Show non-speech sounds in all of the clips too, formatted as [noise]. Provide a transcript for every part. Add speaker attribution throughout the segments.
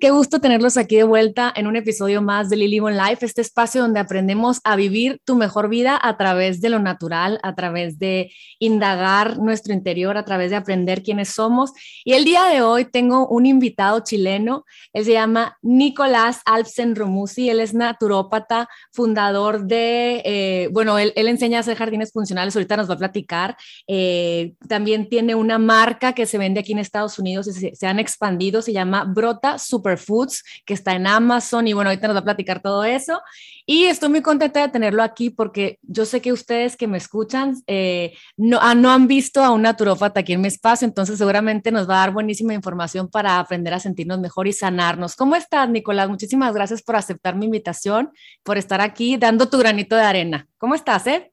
Speaker 1: Qué gusto tenerlos aquí de vuelta en un episodio más de Lily on Life, este espacio donde aprendemos a vivir tu mejor vida a través de lo natural, a través de indagar nuestro interior, a través de aprender quiénes somos. Y el día de hoy tengo un invitado chileno, él se llama Nicolás Alpsen Romusi, él es naturópata, fundador de, eh, bueno, él, enseña a hacer jardines funcionales, ahorita nos va a platicar. Eh, también tiene una marca que se vende aquí en Estados Unidos y se, se han expandido, se llama Brota Superfoods, que está en Amazon y bueno, ahorita nos va a platicar todo eso. Y estoy muy contenta de tenerlo aquí porque yo sé que ustedes que me escuchan eh, no, ah, no han visto a un naturópata aquí en mi espacio, entonces seguramente nos va a dar buenísima información para aprender a sentirnos mejor y sanarnos. ¿Cómo estás, Nicolás? Muchísimas gracias por aceptar mi invitación, por estar aquí dando tu granito de arena. ¿Cómo estás, eh?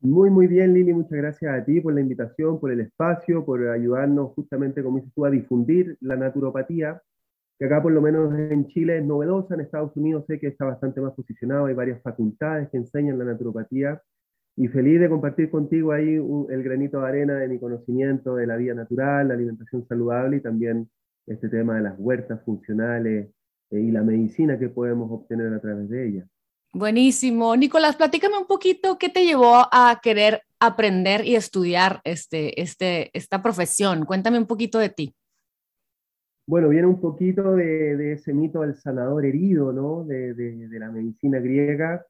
Speaker 2: Muy, muy bien, Lili. Muchas gracias a ti por la invitación, por el espacio, por ayudarnos justamente, como dices tú, a difundir la naturopatía, que acá por lo menos en Chile es novedosa, en Estados Unidos sé que está bastante más posicionado, hay varias facultades que enseñan la naturopatía, y feliz de compartir contigo ahí el granito de arena de mi conocimiento de la vida natural, la alimentación saludable y también este tema de las huertas funcionales eh, y la medicina que podemos obtener a través de ellas.
Speaker 1: Buenísimo. Nicolás, platícame un poquito qué te llevó a querer aprender y estudiar este, este, esta profesión. Cuéntame un poquito de ti.
Speaker 2: Bueno, viene un poquito de, ese mito del sanador herido, ¿no? De, de, la medicina griega.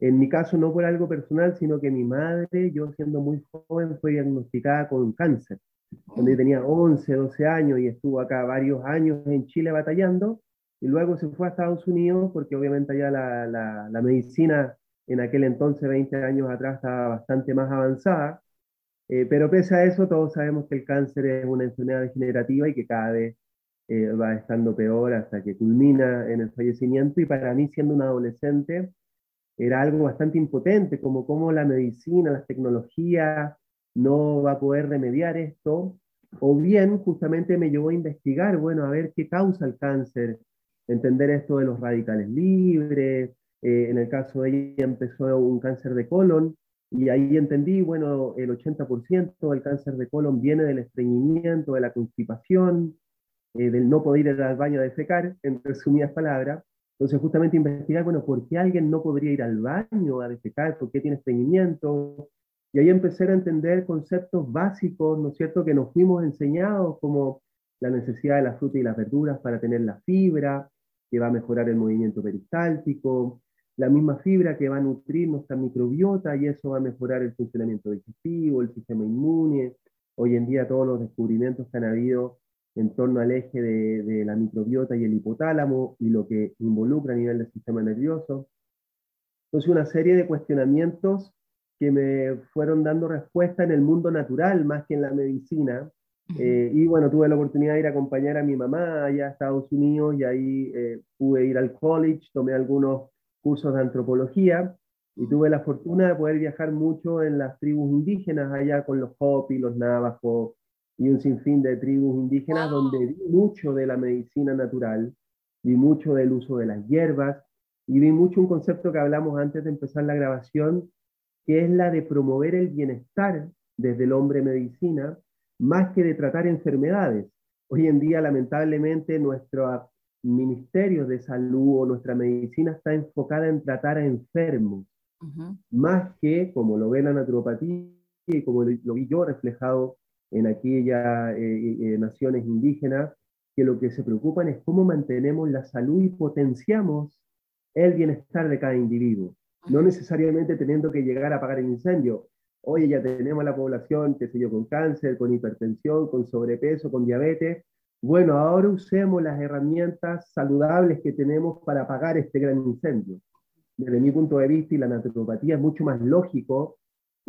Speaker 2: En mi caso no por algo personal, sino que mi madre, yo siendo muy joven, fue diagnosticada con cáncer. Cuando yo tenía 11, 12 años y estuvo acá varios años en Chile batallando, y luego se fue a Estados Unidos porque obviamente allá la, la, la medicina en aquel entonces, 20 años atrás, estaba bastante más avanzada, eh, pero pese a eso todos sabemos que el cáncer es una enfermedad degenerativa y que cada vez eh, va estando peor hasta que culmina en el fallecimiento. Y para mí siendo un adolescente era algo bastante impotente, como cómo la medicina, las tecnologías no va a poder remediar esto, o bien justamente me llevó a investigar, bueno, a ver qué causa el cáncer, entender esto de los radicales libres, eh, en el caso de ella empezó un cáncer de colon y ahí entendí, bueno, el 80% del cáncer de colon viene del estreñimiento, de la constipación, eh, del no poder ir al baño a defecar, en resumidas palabras. Entonces, justamente investigar, bueno, ¿por qué alguien no podría ir al baño a defecar? ¿Por qué tiene estreñimiento? Y ahí empecé a entender conceptos básicos, ¿no es cierto?, que nos fuimos enseñados, como la necesidad de la fruta y las verduras para tener la fibra, que va a mejorar el movimiento peristáltico, la misma fibra que va a nutrir nuestra microbiota y eso va a mejorar el funcionamiento digestivo, el sistema inmune. Hoy en día todos los descubrimientos que han habido en torno al eje de, la microbiota y el hipotálamo y lo que involucra a nivel del sistema nervioso. Entonces una serie de cuestionamientos que me fueron dando respuesta en el mundo natural más que en la medicina, eh, y bueno, tuve la oportunidad de ir a acompañar a mi mamá allá a Estados Unidos y ahí eh, pude ir al college, tomé algunos cursos de antropología y tuve la fortuna de poder viajar mucho en las tribus indígenas allá con los Hopi, los Navajos y un sinfín de tribus indígenas donde vi mucho de la medicina natural, vi mucho del uso de las hierbas y vi mucho un concepto que hablamos antes de empezar la grabación, que es la de promover el bienestar desde el hombre medicina más que de tratar enfermedades. Hoy en día, lamentablemente, nuestro ministerio de salud o nuestra medicina está enfocada en tratar a enfermos, más que, como lo ve la naturopatía y como lo vi yo reflejado en aquellas eh, eh, naciones indígenas, que lo que se preocupan es cómo mantenemos la salud y potenciamos el bienestar de cada individuo, no necesariamente teniendo que llegar a apagar el incendio, Oye, ya tenemos la población, qué sé yo, con cáncer, con hipertensión, con sobrepeso, con diabetes. Bueno, ahora usemos las herramientas saludables que tenemos para apagar este gran incendio. Desde mi punto de vista y la naturopatía es mucho más lógico,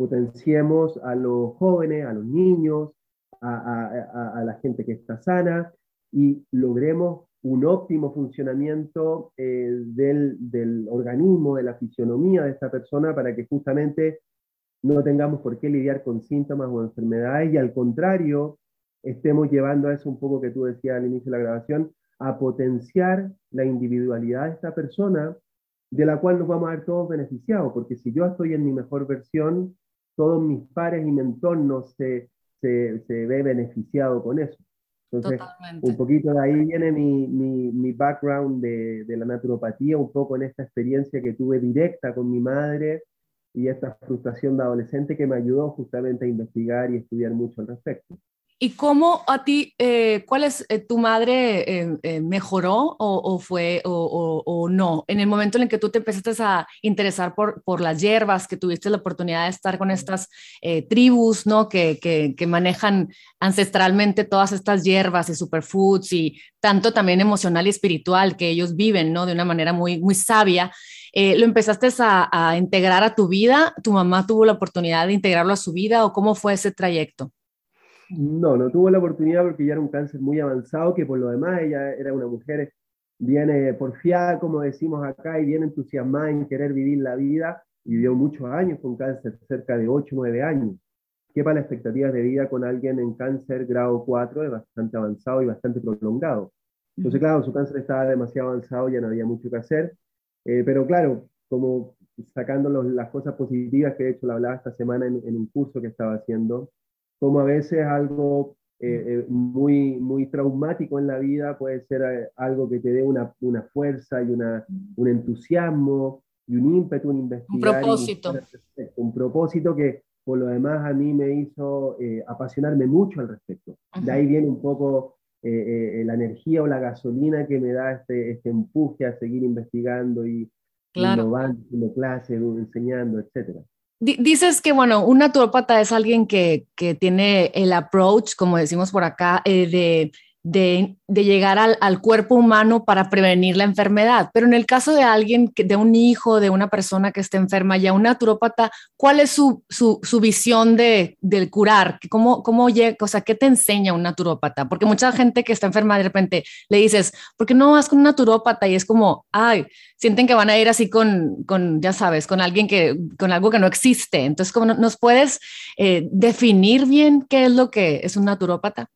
Speaker 2: potenciemos a los jóvenes, a los niños, a, la gente que está sana y logremos un óptimo funcionamiento eh, del, del, organismo, de la fisionomía de esta persona para que justamente no tengamos por qué lidiar con síntomas o enfermedades y al contrario, estemos llevando a eso un poco que tú decías al inicio de la grabación, a potenciar la individualidad de esta persona, de la cual nos vamos a ver todos beneficiados, porque si yo estoy en mi mejor versión, todos mis pares y mi entorno se, se, se ve beneficiado con eso. Entonces, un poquito de ahí viene mi, mi, mi background de, de, la naturopatía, un poco en esta experiencia que tuve directa con mi madre y esta frustración de adolescente que me ayudó justamente a investigar y estudiar mucho al respecto.
Speaker 1: ¿Y cómo a ti, eh, cuál es eh, tu madre eh, mejoró o, fue o, no? En el momento en el que tú te empezaste a interesar por, por las hierbas, que tuviste la oportunidad de estar con estas tribus, ¿no? Que, que, que, manejan ancestralmente todas estas hierbas y superfoods y tanto también emocional y espiritual que ellos viven, ¿no? De una manera muy, muy sabia. ¿Lo empezaste a, a integrar a tu vida? ¿Tu mamá tuvo la oportunidad de integrarlo a su vida o cómo fue ese trayecto?
Speaker 2: No, no tuvo la oportunidad porque ya era un cáncer muy avanzado, que por lo demás ella era una mujer bien eh, porfiada, como decimos acá, y bien entusiasmada en querer vivir la vida, y vivió muchos años con cáncer, cerca de 8 9 años. Que para las expectativas de vida con alguien en cáncer grado 4 es bastante avanzado y bastante prolongado. Entonces, claro, su cáncer estaba demasiado avanzado, ya no había mucho que hacer, eh, pero claro, como sacando las cosas positivas que de hecho la hablaba esta semana en, en un curso que estaba haciendo, como a veces algo eh, eh, muy, muy traumático en la vida puede ser eh, algo que te dé una, una fuerza y una, un entusiasmo y un ímpetu, un investigar.
Speaker 1: Un propósito.
Speaker 2: Un, propósito que por lo demás a mí me hizo apasionarme mucho al respecto. De ahí viene un poco la energía o la gasolina que me da este, este empuje a seguir investigando y
Speaker 1: claro.
Speaker 2: innovando, clases, enseñando, etcétera.
Speaker 1: Dices que, bueno, un naturópata es alguien que, que tiene el approach, como decimos por acá, eh, de de, llegar al, cuerpo humano para prevenir la enfermedad. Pero en el caso de alguien, de un hijo, de una persona que esté enferma, ya un naturópata, ¿cuál es su, visión de, del curar? ¿Cómo, cómo llega, o sea, ¿Qué te enseña un naturópata? Porque mucha gente que está enferma de repente le dices, ¿por qué no vas con un naturópata? Y es como, ay, sienten que van a ir así con, con ya sabes, con alguien que, con algo que no existe. Entonces, ¿cómo nos puedes eh, definir bien qué es lo que es un naturópata?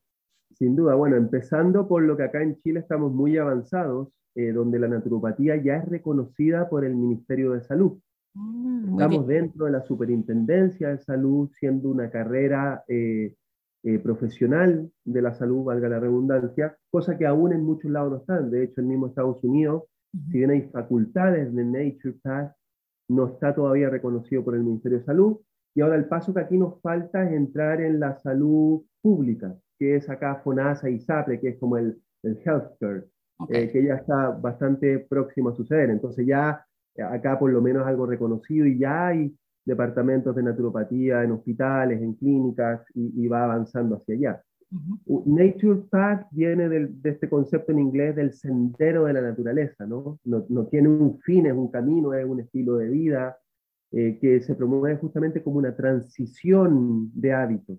Speaker 2: Sin duda, bueno, empezando por lo que acá en Chile estamos muy avanzados, eh, donde la naturopatía ya es reconocida por el Ministerio de Salud. Mm, estamos dentro de la Superintendencia de Salud, siendo una carrera eh, eh, profesional de la salud, valga la redundancia, cosa que aún en muchos lados no están. De hecho, el mismo Estados Unidos, si bien hay facultades de Nature Path, no está todavía reconocido por el Ministerio de Salud. Y ahora el paso que aquí nos falta es entrar en la salud pública, que es acá FONASA y SAPRE, que es como el, el healthcare, eh, que ya está bastante próximo a suceder. Entonces ya eh, acá por lo menos algo reconocido y ya hay departamentos de naturopatía en hospitales, en clínicas y, va avanzando hacia allá. Nature Path viene del, de este concepto en inglés del sendero de la naturaleza, ¿no? No, no tiene un fin, es un camino, es un estilo de vida eh, que se promueve justamente como una transición de hábitos.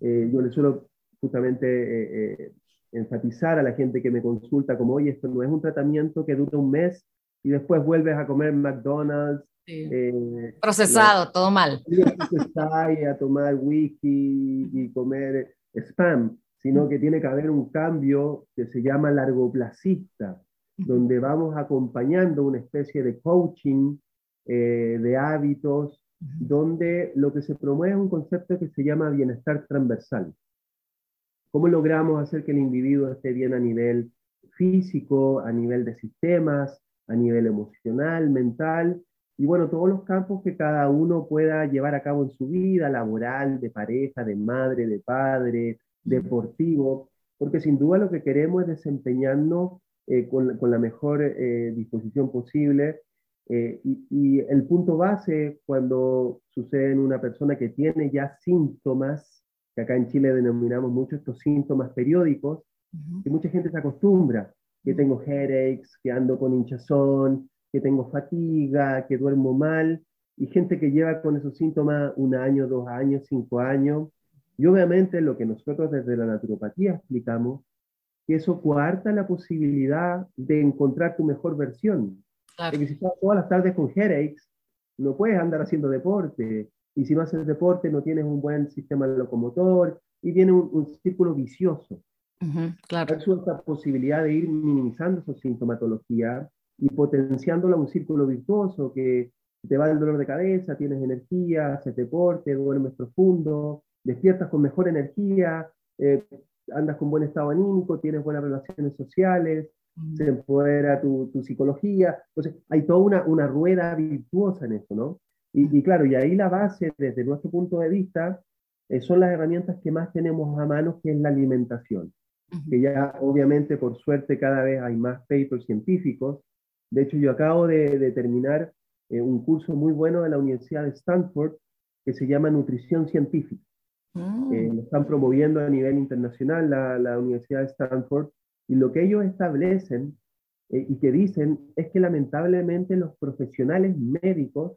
Speaker 2: yo le suelo justamente eh, eh, enfatizar a la gente que me consulta como, oye, esto no es un tratamiento que dura un mes y después vuelves a comer McDonald's.
Speaker 1: Eh, Procesado, todo mal.
Speaker 2: Y a tomar whisky y comer spam, sino que tiene que haber un cambio que se llama largoplacista, donde vamos acompañando una especie de coaching de hábitos, donde lo que se promueve es un concepto que se llama bienestar transversal. ¿Cómo logramos hacer que el individuo esté bien a nivel físico, a nivel de sistemas, a nivel emocional, mental? Y bueno, todos los campos que cada uno pueda llevar a cabo en su vida, laboral, de pareja, de madre, de padre, deportivo, porque sin duda lo que queremos es desempeñarnos eh, con, la mejor eh, disposición posible. Eh, y, el punto base cuando sucede en una persona que tiene ya síntomas que acá en Chile denominamos mucho estos síntomas periódicos, que mucha gente se acostumbra, que tengo headaches, que ando con hinchazón, que tengo fatiga, que duermo mal, y gente que lleva con esos síntomas un año, dos años, cinco años. Y obviamente lo que nosotros desde la naturopatía explicamos, que eso cuarta la posibilidad de encontrar tu mejor versión. Porque si estás todas las tardes con headaches, no puedes andar haciendo deporte, y si no haces deporte no tienes un buen sistema locomotor y viene un, círculo vicioso.
Speaker 1: Uh claro.
Speaker 2: esta posibilidad de ir minimizando esa sintomatología y potenciándola un círculo virtuoso que te va el dolor de cabeza, tienes energía, haces deporte, duermes profundo, despiertas con mejor energía, eh, andas con buen estado anímico, tienes buenas relaciones sociales, se empodera tu, tu, psicología. Entonces, hay toda una, una rueda virtuosa en eso, ¿no? Y, y, claro, y ahí la base, desde nuestro punto de vista, eh, son las herramientas que más tenemos a mano, que es la alimentación. Que ya, obviamente, por suerte, cada vez hay más papers científicos. De hecho, yo acabo de, de terminar eh, un curso muy bueno de la Universidad de Stanford que se llama Nutrición Científica. Mm. Eh, lo están promoviendo a nivel internacional la, la Universidad de Stanford y lo que ellos establecen y que dicen es que lamentablemente los profesionales médicos,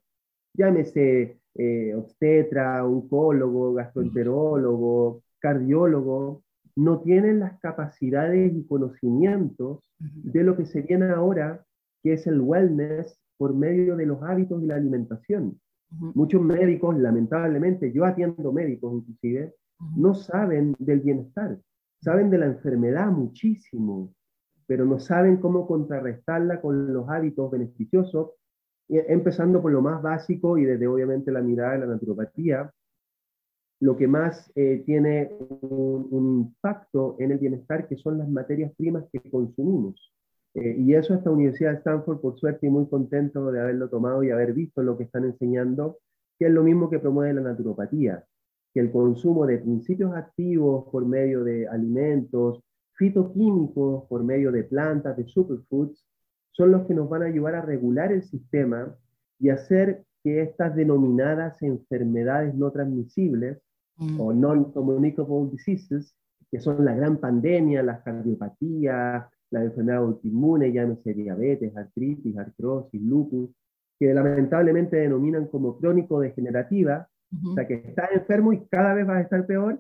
Speaker 2: llámese eh, obstetra, oncólogo, gastroenterólogo, cardiólogo, no tienen las capacidades y conocimientos de lo que se viene ahora, que es el wellness por medio de los hábitos y la alimentación. Muchos médicos, lamentablemente, yo atiendo médicos inclusive, no saben del bienestar saben de la enfermedad muchísimo, pero no saben cómo contrarrestarla con los hábitos beneficiosos, empezando por lo más básico y desde obviamente la mirada de la naturopatía, lo que más eh, tiene un, impacto en el bienestar, que son las materias primas que consumimos. Eh, y eso esta Universidad de Stanford, por suerte, y muy contento de haberlo tomado y haber visto lo que están enseñando, que es lo mismo que promueve la naturopatía que el consumo de principios activos por medio de alimentos, fitoquímicos por medio de plantas, de superfoods, son los que nos van a ayudar a regular el sistema y hacer que estas denominadas enfermedades no transmisibles mm. o non-communicable diseases, que son la gran pandemia, las cardiopatías, la enfermedad autoinmune, llámese diabetes, artritis, artrosis, lupus, que lamentablemente denominan como crónico-degenerativa, o sea, que estás enfermo y cada vez vas a estar peor.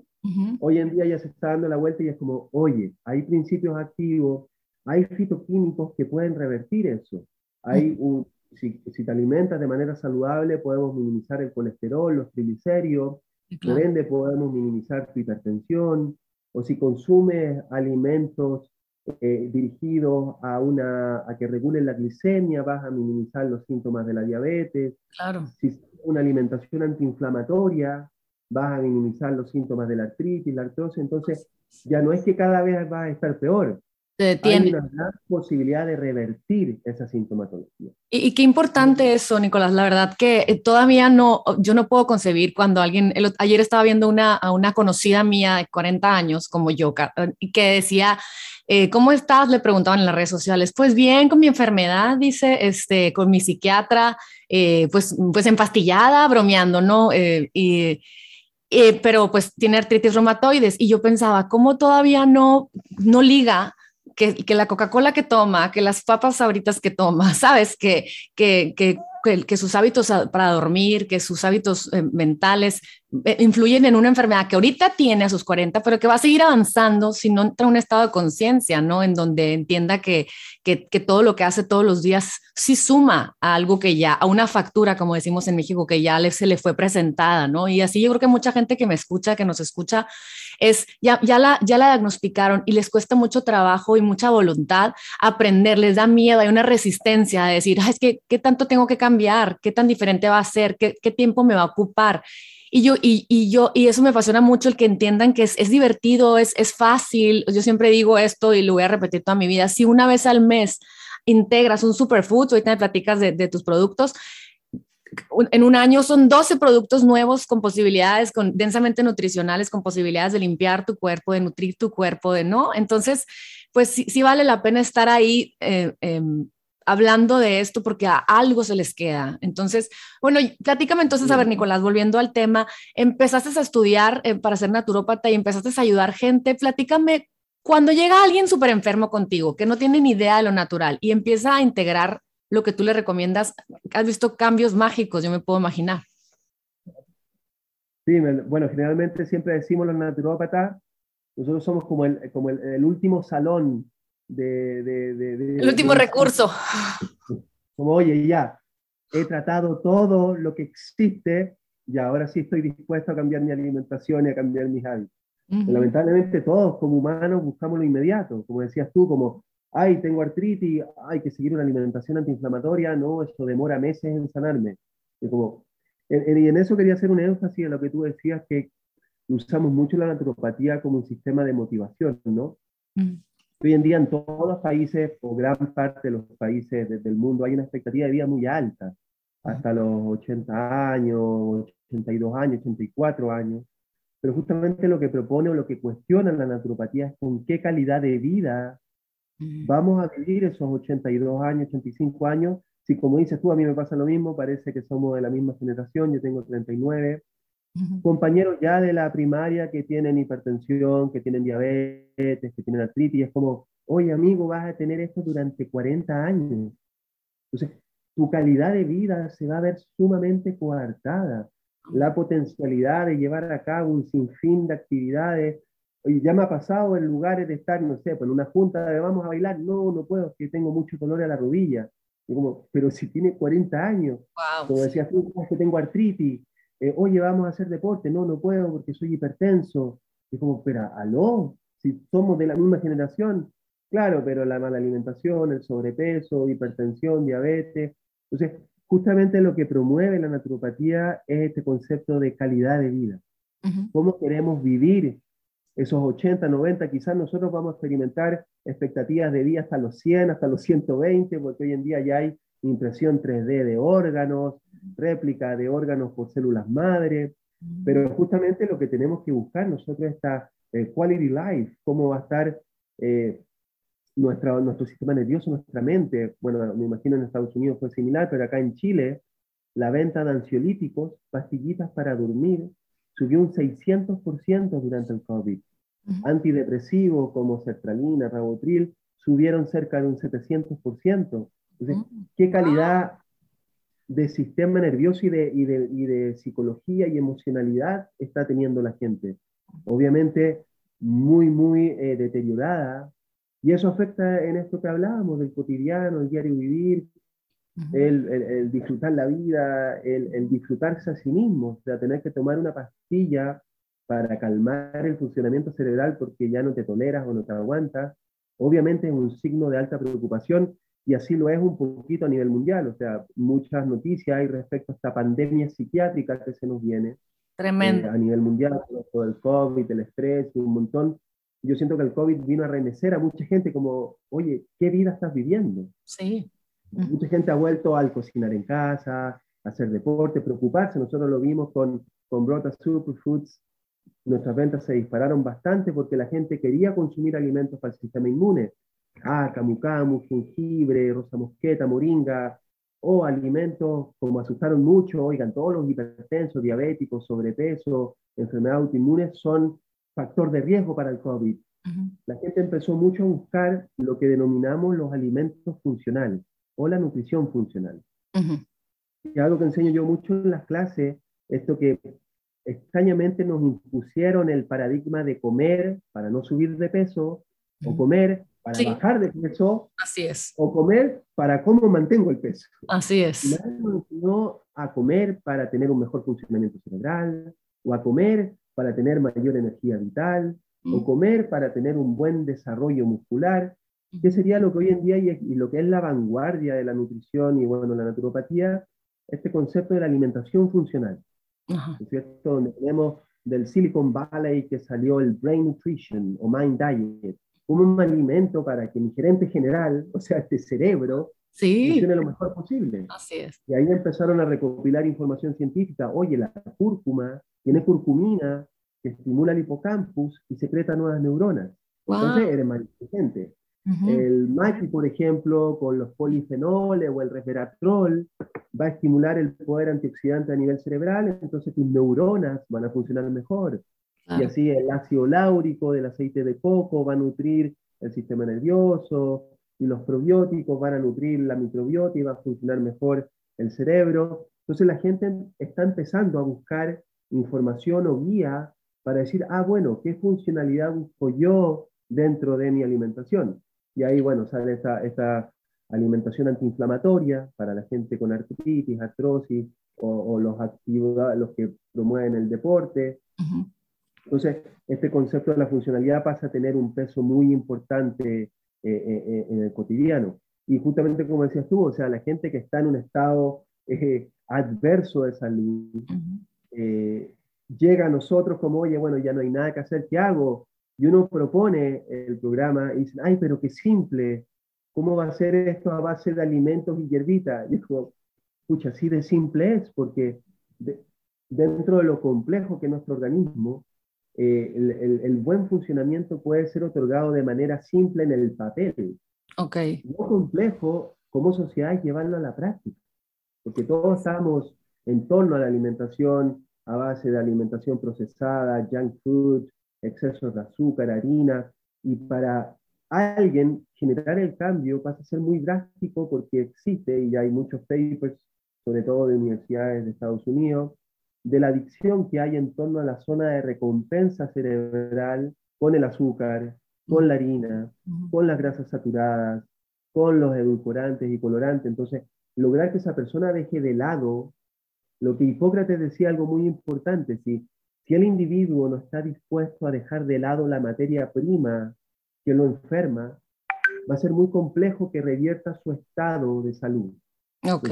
Speaker 2: Hoy en día ya se está dando la vuelta y es como, oye, hay principios activos, hay fitoquímicos que pueden revertir eso. Hay un, si, si, te alimentas de manera saludable, podemos minimizar el colesterol, los triglicéridos, por ende podemos minimizar tu hipertensión, o si consumes alimentos eh, dirigidos a, una, a que regulen la glicemia, vas a minimizar los síntomas de la diabetes.
Speaker 1: Claro.
Speaker 2: Si una alimentación antiinflamatoria, vas a minimizar los síntomas de la artritis, la artrosis, entonces ya no es que cada vez vas a estar peor. Hay una gran posibilidad de revertir esa sintomatología.
Speaker 1: Y, qué importante eso, Nicolás. La verdad que eh, todavía no, yo no puedo concebir cuando alguien, ayer estaba viendo una, a una conocida mía de 40 años como yo, que decía, eh, ¿cómo estás? Le preguntaban en las redes sociales. Pues bien, con mi enfermedad, dice, este, con mi psiquiatra, eh, pues, pues empastillada, bromeando, ¿no? y, pero pues tiene artritis reumatoides. Y yo pensaba, ¿cómo todavía no, no liga que, que la Coca-Cola que toma, que las papas ahoritas que toma, [laughs] sabes, que, que, que, que sus hábitos para dormir, que sus hábitos eh, mentales eh, influyen en una enfermedad que ahorita tiene a sus 40, pero que va a seguir avanzando si no entra en un estado de conciencia, ¿no? En donde entienda que, que, que, todo lo que hace todos los días sí suma a algo que ya, a una factura, como decimos en México, que ya le, se le fue presentada, ¿no? Y así yo creo que mucha gente que me escucha, que nos escucha, es, ya, ya, la, ya la diagnosticaron y les cuesta mucho trabajo y mucha voluntad aprender, les da miedo, hay una resistencia a decir, es que, ¿qué tanto tengo que cambiar? ¿Qué tan diferente va a ser? ¿Qué, qué tiempo me va a ocupar? Y yo, y, y, yo, y eso me apasiona mucho el que entiendan que es, es divertido, es, es fácil. Yo siempre digo esto y lo voy a repetir toda mi vida. Si una vez al mes integras un superfood, ahorita me platicas de, de tus productos, en un año son 12 productos nuevos con posibilidades, con densamente nutricionales, con posibilidades de limpiar tu cuerpo, de nutrir tu cuerpo, de no. Entonces, pues sí, sí vale la pena estar ahí eh, eh, hablando de esto porque a algo se les queda. Entonces, bueno, platícame entonces, a ver, Nicolás, volviendo al tema, empezaste a estudiar eh, para ser naturópata y empezaste a ayudar gente. Platícame, cuando llega alguien súper enfermo contigo, que no tiene ni idea de lo natural y empieza a integrar lo que tú le recomiendas, has visto cambios mágicos, yo me puedo imaginar.
Speaker 2: Sí, bueno, generalmente siempre decimos los naturópatas, nosotros somos como el, como el último salón de...
Speaker 1: el último recurso. [laughs]
Speaker 2: Como, oye, ya, he tratado todo lo que existe y ahora sí estoy dispuesto a cambiar mi alimentación y a cambiar mis hábitos. Lamentablemente todos como humanos buscamos lo inmediato, como decías tú, como, ay, tengo artritis, hay que seguir una alimentación antiinflamatoria, no, eso demora meses en sanarme. Y, como, y en eso quería hacer un énfasis en lo que tú decías, que usamos mucho la naturopatía como un sistema de motivación, ¿no? Mm. Hoy en día en todos los países, o gran parte de los países del mundo, hay una expectativa de vida muy alta, hasta los 80 años, 82 años, 84 años. Pero justamente lo que propone o lo que cuestiona la naturopatía es con qué calidad de vida vamos a vivir esos 82 años, 85 años. Si como dices tú, a mí me pasa lo mismo, parece que somos de la misma generación, yo tengo 39, compañeros ya de la primaria que tienen hipertensión, que tienen diabetes, que tienen artritis, es como, oye amigo, vas a tener esto durante 40 años. Entonces, tu calidad de vida se va a ver sumamente coartada. La potencialidad de llevar a cabo un sinfín de actividades. Oye, ya me ha pasado en lugares de estar, no sé, pues en una junta de vamos a bailar, no, no puedo, que tengo mucho dolor a la rodilla. como, pero si tiene 40 años, como decías tú, que tengo artritis, eh, oye, vamos a hacer deporte, no, no puedo porque soy hipertenso. Y como, pero, aló, si somos de la misma generación, claro, pero la mala alimentación, el sobrepeso, hipertensión, diabetes. Entonces, justamente lo que promueve la naturopatía es este concepto de calidad de vida. ¿Cómo queremos vivir esos 80, 90? Quizás nosotros vamos a experimentar expectativas de vida hasta los 100, hasta los 120, porque hoy en día ya hay impresión 3D de órganos, réplica de órganos por células madre, pero justamente lo que tenemos que buscar nosotros está eh, quality life, cómo va a estar eh, nuestro sistema nervioso, nuestra mente. Bueno, me imagino en Estados Unidos fue similar, pero acá en Chile la venta de ansiolíticos, pastillitas para dormir, subió un 600% durante el COVID. Antidepresivos como sertralina, rabotril, subieron cerca de un 700%. Entonces, ¿qué calidad de sistema nervioso y de, y de, y de psicología y emocionalidad está teniendo la gente? Obviamente, muy, muy eh, deteriorada. Y eso afecta en esto que hablábamos, del cotidiano, el diario vivir, el, el, disfrutar la vida, el, el, disfrutarse a sí mismo, o sea, tener que tomar una pastilla para calmar el funcionamiento cerebral porque ya no te toleras o no te aguantas, obviamente es un signo de alta preocupación y así lo es un poquito a nivel mundial, o sea, muchas noticias hay respecto a esta pandemia psiquiátrica que se nos viene.
Speaker 1: Tremendo.
Speaker 2: Eh, a nivel mundial, todo el COVID, el estrés, un montón. Yo siento que el COVID vino a renecer a mucha gente como, oye, ¿qué vida estás viviendo?
Speaker 1: Sí.
Speaker 2: Mucha gente ha vuelto al cocinar en casa, a hacer deporte, preocuparse. Nosotros lo vimos con, con Brota Superfoods. Nuestras ventas se dispararon bastante porque la gente quería consumir alimentos para el sistema inmune ah, camu camu, jengibre, rosa mosqueta, moringa, o alimentos como asustaron mucho, oigan, todos los hipertensos, diabéticos, sobrepeso, enfermedades autoinmunes son factor de riesgo para el COVID. La gente empezó mucho a buscar lo que denominamos los alimentos funcionales o la nutrición funcional. Y algo que enseño yo mucho en las clases, esto que extrañamente nos impusieron el paradigma de comer para no subir de peso o comer para bajar de peso.
Speaker 1: Así es.
Speaker 2: O comer para cómo mantengo el peso.
Speaker 1: Así es.
Speaker 2: No a comer para tener un mejor funcionamiento cerebral, o a comer para tener mayor energía vital, o comer para tener un buen desarrollo muscular, que sería lo que hoy en día y, lo que es la vanguardia de la nutrición y bueno, la naturopatía, este concepto de la alimentación funcional. ¿Es cierto? Donde tenemos del Silicon Valley que salió el Brain Nutrition o Mind Diet, como un alimento para que mi gerente general, [laughs] o sea, este cerebro,
Speaker 1: sí.
Speaker 2: funcione lo mejor posible.
Speaker 1: Así es.
Speaker 2: Y ahí empezaron a recopilar información científica. Oye, la cúrcuma tiene curcumina que estimula el hipocampus y secreta nuevas neuronas. Entonces eres más inteligente. El maqui, por ejemplo, con los polifenoles o el resveratrol, va a estimular el poder antioxidante a nivel cerebral, entonces tus neuronas van a funcionar mejor. Y así el ácido láurico del aceite de coco va a nutrir el sistema nervioso, y los probióticos van a nutrir la microbiota y va a funcionar mejor el cerebro. Entonces la gente está empezando a buscar información o guía para decir, ah, bueno, ¿qué funcionalidad busco yo dentro de mi alimentación? Y ahí, bueno, sale esta, esta alimentación antiinflamatoria para la gente con artritis, artrosis, o, los, activos, los que promueven el deporte. Entonces, este concepto de la funcionalidad pasa a tener un peso muy importante eh, eh, eh, en el cotidiano. Y justamente como decías tú, o sea, la gente que está en un estado adverso de salud, llega a nosotros como, oye, bueno, ya no hay nada que hacer, ¿qué hago? Y uno propone el programa y dicen, ay, pero qué simple, ¿cómo va a ser esto a base de alimentos y hierbitas? Y digo, pucha, así de simple es, porque dentro de lo complejo que es nuestro organismo, eh, el, el, buen funcionamiento puede ser otorgado de manera simple en el papel.
Speaker 1: Ok.
Speaker 2: Lo complejo como sociedad es llevarlo a la práctica, porque todos estamos en torno a la alimentación a base de alimentación procesada, junk food, excesos de azúcar, harina, y para alguien generar el cambio pasa a ser muy drástico porque existe, y hay muchos papers, sobre todo de universidades de Estados Unidos, de la adicción que hay en torno a la zona de recompensa cerebral con el azúcar, con la harina, con las grasas saturadas, con los edulcorantes y colorantes. Entonces, lograr que esa persona deje de lado lo que Hipócrates decía algo muy importante, si, si el individuo no está dispuesto a dejar de lado la materia prima que lo enferma, va a ser muy complejo que revierta su estado de salud.
Speaker 1: Ok.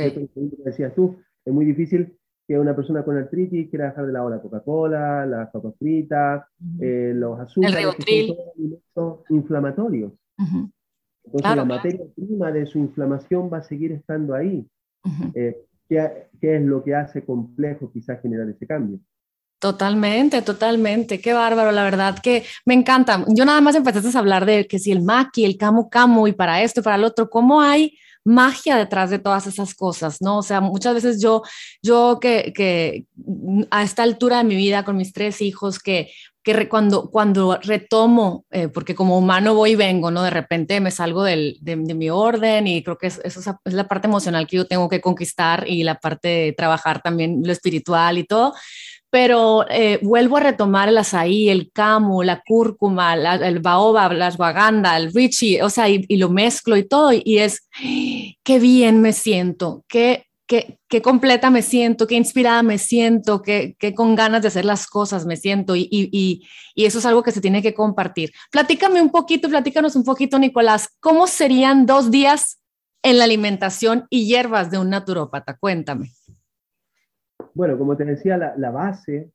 Speaker 2: Decías tú, es muy difícil que una persona con artritis quiera dejar de lado la Coca-Cola, las papas fritas, eh, los azúcares,
Speaker 1: que
Speaker 2: son inflamatorios. Entonces la materia prima de su inflamación va a seguir estando ahí. Eh, ¿qué, ¿qué, es lo que hace complejo quizás generar ese cambio?
Speaker 1: Totalmente, totalmente. Qué bárbaro, la verdad que me encanta. Yo nada más empezaste a hablar de que si el maqui, el camu camu y para esto y para el otro, ¿cómo hay magia detrás de todas esas cosas, ¿no? O sea, muchas veces yo, yo que, que a esta altura de mi vida con mis tres hijos, que que cuando, cuando retomo, eh, porque como humano voy y vengo, ¿no? De repente me salgo del, de, mi orden y creo que eso es, la parte emocional que yo tengo que conquistar y la parte de trabajar también lo espiritual y todo. Pero eh, vuelvo a retomar el azaí, el camu, la cúrcuma, el baobab, la ashwagandha, el richie, o sea, y, lo mezclo y todo, y es, qué bien me siento, qué qué, completa me siento, qué inspirada me siento, qué, con ganas de hacer las cosas me siento y, y, y, eso es algo que se tiene que compartir. Platícame un poquito, platícanos un poquito, Nicolás, ¿cómo serían dos días en la alimentación y hierbas de un naturópata? Cuéntame.
Speaker 2: Bueno, como te decía, la, la base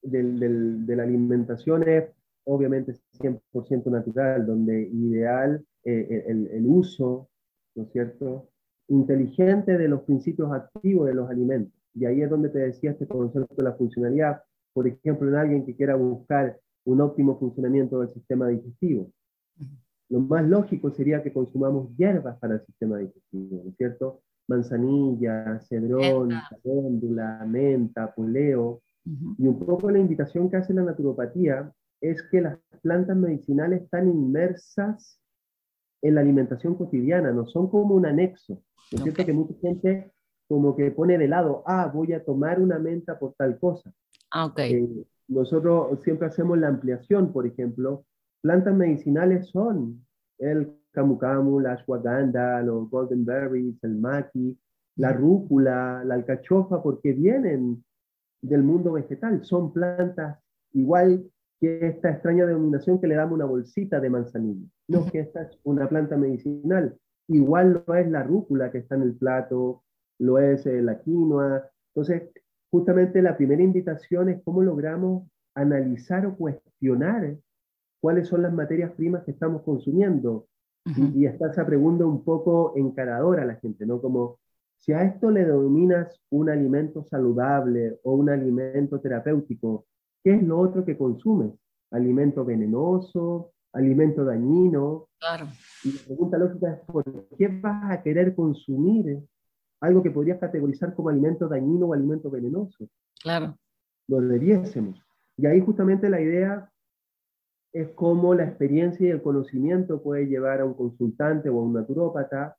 Speaker 2: del, del, de la alimentación es obviamente 100% natural, donde ideal eh, el, el uso, ¿no es cierto?, inteligente de los principios activos de los alimentos. Y ahí es donde te decía este concepto de la funcionalidad, por ejemplo, en alguien que quiera buscar un óptimo funcionamiento del sistema digestivo. Lo más lógico sería que consumamos hierbas para el sistema digestivo, ¿no es cierto? Manzanilla, cedrón, caléndula, menta, puleo. Y un poco la invitación que hace la naturopatía es que las plantas medicinales están inmersas en la alimentación cotidiana, no son como un anexo. Es cierto que mucha gente como que pone de lado, ah, voy a tomar una menta por tal cosa.
Speaker 1: Ah, ok. Eh,
Speaker 2: nosotros siempre hacemos la ampliación, por ejemplo, plantas medicinales son el camu camu, la ashwagandha, los golden berries, el maqui, la rúcula, la alcachofa, porque vienen del mundo vegetal, son plantas igual que esta extraña denominación que le damos una bolsita de manzanilla. No, que esta es una planta medicinal. Igual lo es la rúcula que está en el plato, lo es eh, la quinoa. Entonces, justamente la primera invitación es cómo logramos analizar o cuestionar cuáles son las materias primas que estamos consumiendo. Y, y, está esa pregunta un poco encaradora a la gente, ¿no? Como si a esto le denominas un alimento saludable o un alimento terapéutico, ¿qué es lo otro que consumes? ¿Alimento venenoso? alimento dañino.
Speaker 1: Claro.
Speaker 2: Y la pregunta lógica es, ¿por qué vas a querer consumir algo que podrías categorizar como alimento dañino o alimento venenoso?
Speaker 1: Claro.
Speaker 2: Lo debiésemos. Y ahí justamente la idea es cómo la experiencia y el conocimiento puede llevar a un consultante o a un naturópata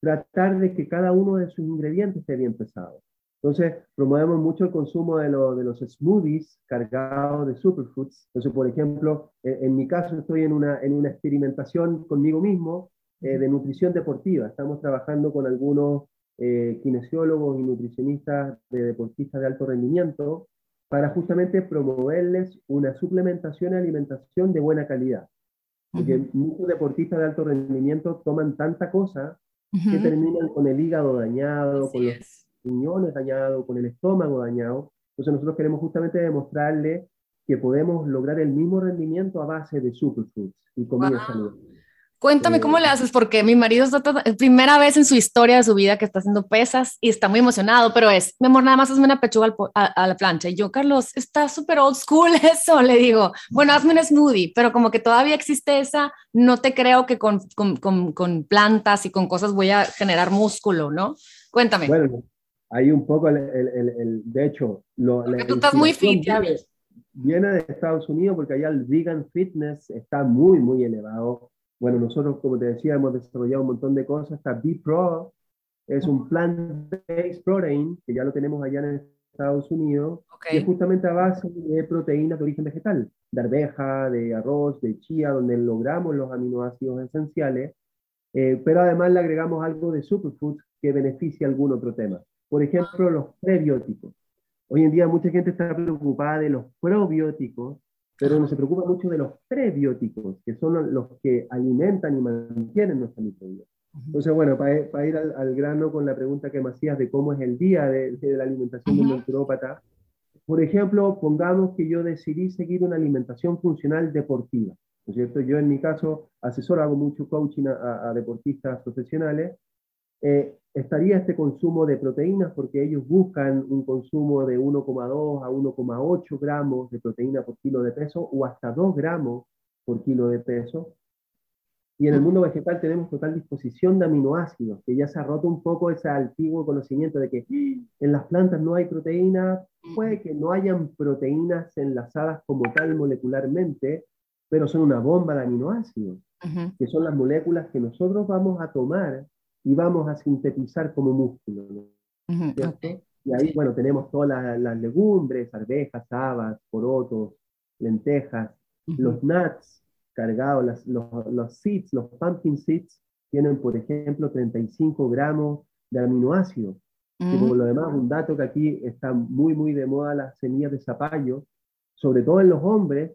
Speaker 2: tratar de que cada uno de sus ingredientes esté bien pesado. Entonces, promovemos mucho el consumo de, de, los smoothies cargados de superfoods. Entonces, por ejemplo, en mi caso estoy en una, en una experimentación conmigo mismo eh, de nutrición deportiva. Estamos trabajando con algunos eh, kinesiólogos y nutricionistas de deportistas de alto rendimiento para justamente promoverles una suplementación y alimentación de buena calidad. Porque muchos deportistas de alto rendimiento toman tanta cosa que terminan con el hígado dañado, con los riñones dañados, con el estómago dañado, Entonces nosotros queremos justamente demostrarle que podemos lograr el mismo rendimiento a base de superfoods y comida saludable.
Speaker 1: Cuéntame cómo le haces, porque mi marido está es primera vez en su historia de su vida que está haciendo pesas y está muy emocionado, pero es, mi amor, nada más hazme una pechuga a, la plancha. Y yo, Carlos, está súper old school [laughs] eso, le digo, bueno, hazme un smoothie, pero como que todavía existe esa, no te creo que con, con, con, plantas y con cosas voy a generar músculo, ¿no? Cuéntame.
Speaker 2: Bueno, hay un poco, el, el, el, de hecho,
Speaker 1: lo, porque tú estás muy fit, ya ves.
Speaker 2: Viene de Estados Unidos porque allá el vegan fitness está muy, muy elevado bueno, nosotros, como te decía, hemos desarrollado un montón de cosas. Está B-Pro, es un plant-based protein, que ya lo tenemos allá en Estados Unidos, que es justamente a base de proteínas de origen vegetal, de arveja, de arroz, de chía, donde logramos los aminoácidos esenciales, eh, pero además le agregamos algo de superfood que beneficia algún otro tema. Por ejemplo, los prebióticos. Hoy en día mucha gente está preocupada de los probióticos, pero no se preocupa mucho de los prebióticos, que son los que alimentan y mantienen nuestra microbiota. Entonces, bueno, para, ir al, grano con la pregunta que me hacías de cómo es el día de, la alimentación de un naturópata, por ejemplo, pongamos que yo decidí seguir una alimentación funcional deportiva, ¿no es cierto? Yo en mi caso asesoro, hago mucho coaching a, a deportistas profesionales eh, estaría este consumo de proteínas porque ellos buscan un consumo de 1,2 a 1,8 gramos de proteína por kilo de peso o hasta 2 gramos por kilo de peso. Y en el mundo vegetal tenemos total disposición de aminoácidos, que ya se ha roto un poco ese antiguo conocimiento de que en las plantas no hay proteína, puede que no hayan proteínas enlazadas como tal molecularmente, pero son una bomba de aminoácidos, que son las moléculas que nosotros vamos a tomar y vamos a sintetizar como músculo. Y ahí, bueno, tenemos todas las, legumbres, arvejas, habas, porotos, lentejas, los nuts cargados, los, los, seeds, los pumpkin seeds, tienen, por ejemplo, 35 gramos de aminoácidos. Y por lo demás, un dato que aquí está muy, muy de moda, las semillas de zapallo, sobre todo en los hombres,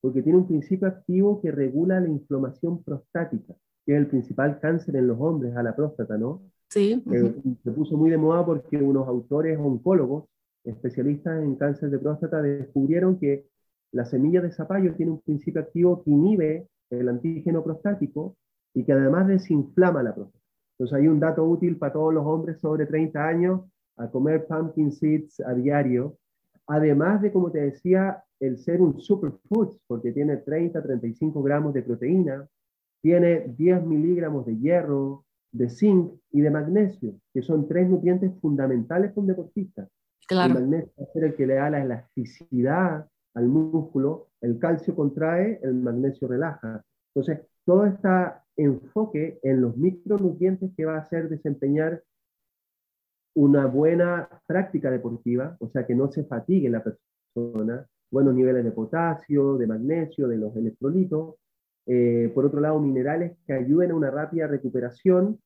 Speaker 2: porque tiene un principio activo que regula la inflamación prostática que es el principal cáncer en los hombres, a la próstata, ¿no?
Speaker 1: Sí.
Speaker 2: Eh, se puso muy de moda porque unos autores oncólogos, especialistas en cáncer de próstata, descubrieron que la semilla de zapallo tiene un principio activo que inhibe el antígeno prostático y que además desinflama la próstata. Entonces hay un dato útil para todos los hombres sobre 30 años a comer pumpkin seeds a diario, además de, como te decía, el ser un superfood, porque tiene 30, 35 gramos de proteína, tiene 10 miligramos de hierro, de zinc y de magnesio, que son tres nutrientes fundamentales para un deportista.
Speaker 1: Claro.
Speaker 2: El magnesio es el que le da la elasticidad al músculo, el calcio contrae, el magnesio relaja. Entonces, todo este enfoque en los micronutrientes que va a hacer desempeñar una buena práctica deportiva, o sea, que no se fatigue la persona, buenos niveles de potasio, de magnesio, de los electrolitos, eh, por otro lado, minerales que ayuden a una rápida recuperación.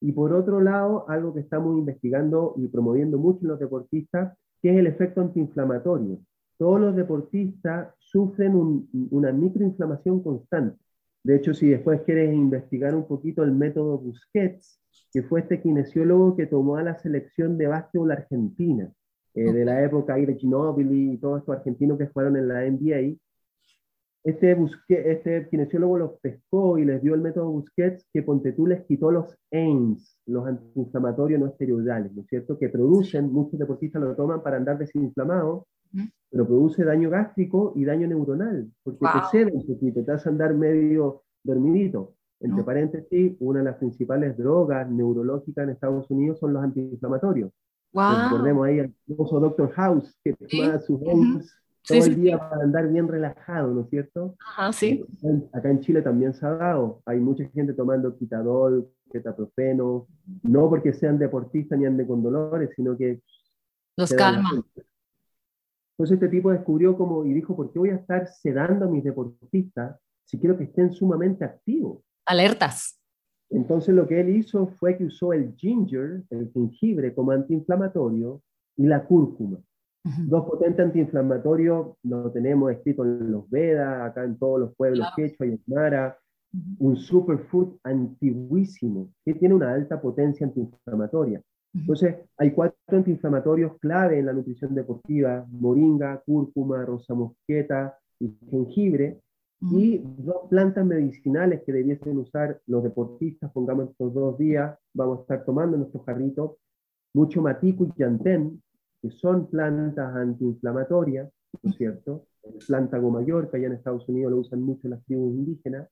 Speaker 2: Y por otro lado, algo que estamos investigando y promoviendo mucho en los deportistas, que es el efecto antiinflamatorio. Todos los deportistas sufren una microinflamación constante. De hecho, si después quieres investigar un poquito el método Busquets, que fue este kinesiólogo que tomó a la selección de básquetbol argentina, eh, de la época de Ginobili y todos estos argentinos que fueron en la NBA, este, busque, este kinesiólogo los pescó y les dio el método Busquets que Ponte tú les quitó los AINS, los antiinflamatorios no esteroidales, ¿no es cierto? Que producen, muchos deportistas lo toman para andar desinflamados, pero produce daño gástrico y daño neuronal, porque te cede un poquito, te hace andar medio dormidito. Entre paréntesis, una de las principales drogas neurológicas en Estados Unidos son los antiinflamatorios.
Speaker 1: Wow.
Speaker 2: Recordemos ahí al famoso Dr. House, que toma sus AINS todo el día para andar bien relajado, ¿no es cierto?
Speaker 1: Ajá, sí.
Speaker 2: Acá en Chile también se ha dado. Hay mucha gente tomando quitadol, ketaprofeno, no porque sean deportistas ni anden con dolores, sino que...
Speaker 1: Los calma.
Speaker 2: Entonces este tipo descubrió como y dijo, ¿por qué voy a estar sedando a mis deportistas si quiero que estén sumamente activos?
Speaker 1: Alertas.
Speaker 2: Entonces lo que él hizo fue que usó el ginger, el jengibre, como antiinflamatorio y la cúrcuma. Dos potentes antiinflamatorios lo tenemos escrito en los Vedas, acá en todos los pueblos claro. quechua y mara. Un superfood antiguísimo que tiene una alta potencia antiinflamatoria. Entonces, hay cuatro antiinflamatorios clave en la nutrición deportiva, moringa, cúrcuma, rosa mosqueta y jengibre, y dos plantas medicinales que debiesen usar los deportistas, pongamos estos dos días, vamos a estar tomando nuestros jarritos, mucho matico y llantén, que son plantas antiinflamatorias, ¿no es cierto? El plántago mayor, que allá en Estados Unidos lo usan mucho las tribus indígenas.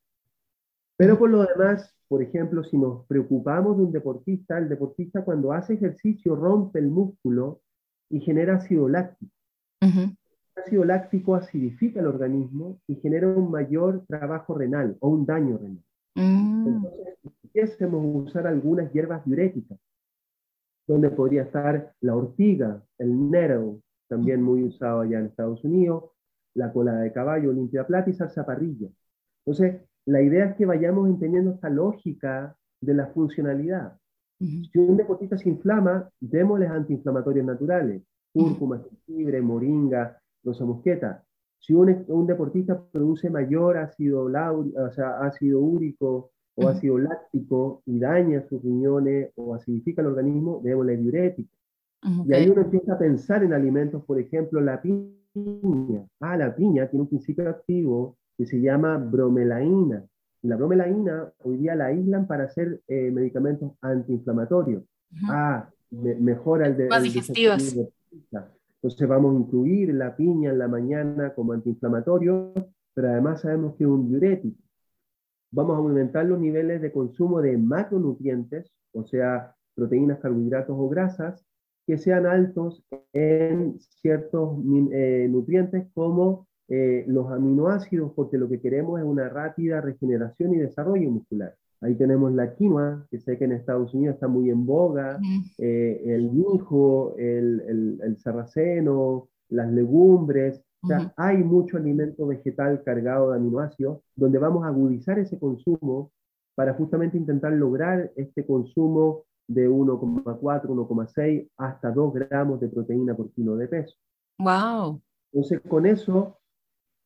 Speaker 2: Pero por lo demás, por ejemplo, si nos preocupamos de un deportista, el deportista cuando hace ejercicio rompe el músculo y genera ácido láctico. El ácido láctico acidifica el organismo y genera un mayor trabajo renal o un daño renal. Mm. Entonces, empiecemos a usar algunas hierbas diuréticas, donde podría estar la ortiga, el nettle, también muy usado allá en Estados Unidos, la cola de caballo, limpia plata y salsa parrilla. Entonces, la idea es que vayamos entendiendo esta lógica de la funcionalidad. Si un deportista se inflama, démosle antiinflamatorios naturales, cúrcuma, jengibre, moringa, rosa mosqueta. Si un, un, deportista produce mayor ácido, o sea, ácido úrico o ácido láctico y daña sus riñones o acidifica el organismo, démosle diurético. Y ahí uno empieza a pensar en alimentos, por ejemplo, la piña. Ah, la piña tiene un principio activo que se llama bromelaína. la bromelaína hoy día la aíslan para hacer eh, medicamentos antiinflamatorios. Ah, mejora el de...
Speaker 1: Más digestivos.
Speaker 2: Entonces vamos a incluir la piña en la mañana como antiinflamatorio, pero además sabemos que es un diurético. Vamos a aumentar los niveles de consumo de macronutrientes, o sea, proteínas, carbohidratos o grasas, que sean altos en ciertos eh, nutrientes como eh, los aminoácidos, porque lo que queremos es una rápida regeneración y desarrollo muscular. Ahí tenemos la quinoa, que sé que en Estados Unidos está muy en boga, eh, el mijo, el, el, el, sarraceno, las legumbres. O sea, hay mucho alimento vegetal cargado de aminoácidos donde vamos a agudizar ese consumo para justamente intentar lograr este consumo de 1,4, 1,6 hasta 2 gramos de proteína por kilo de peso.
Speaker 1: ¡Wow!
Speaker 2: Entonces, con eso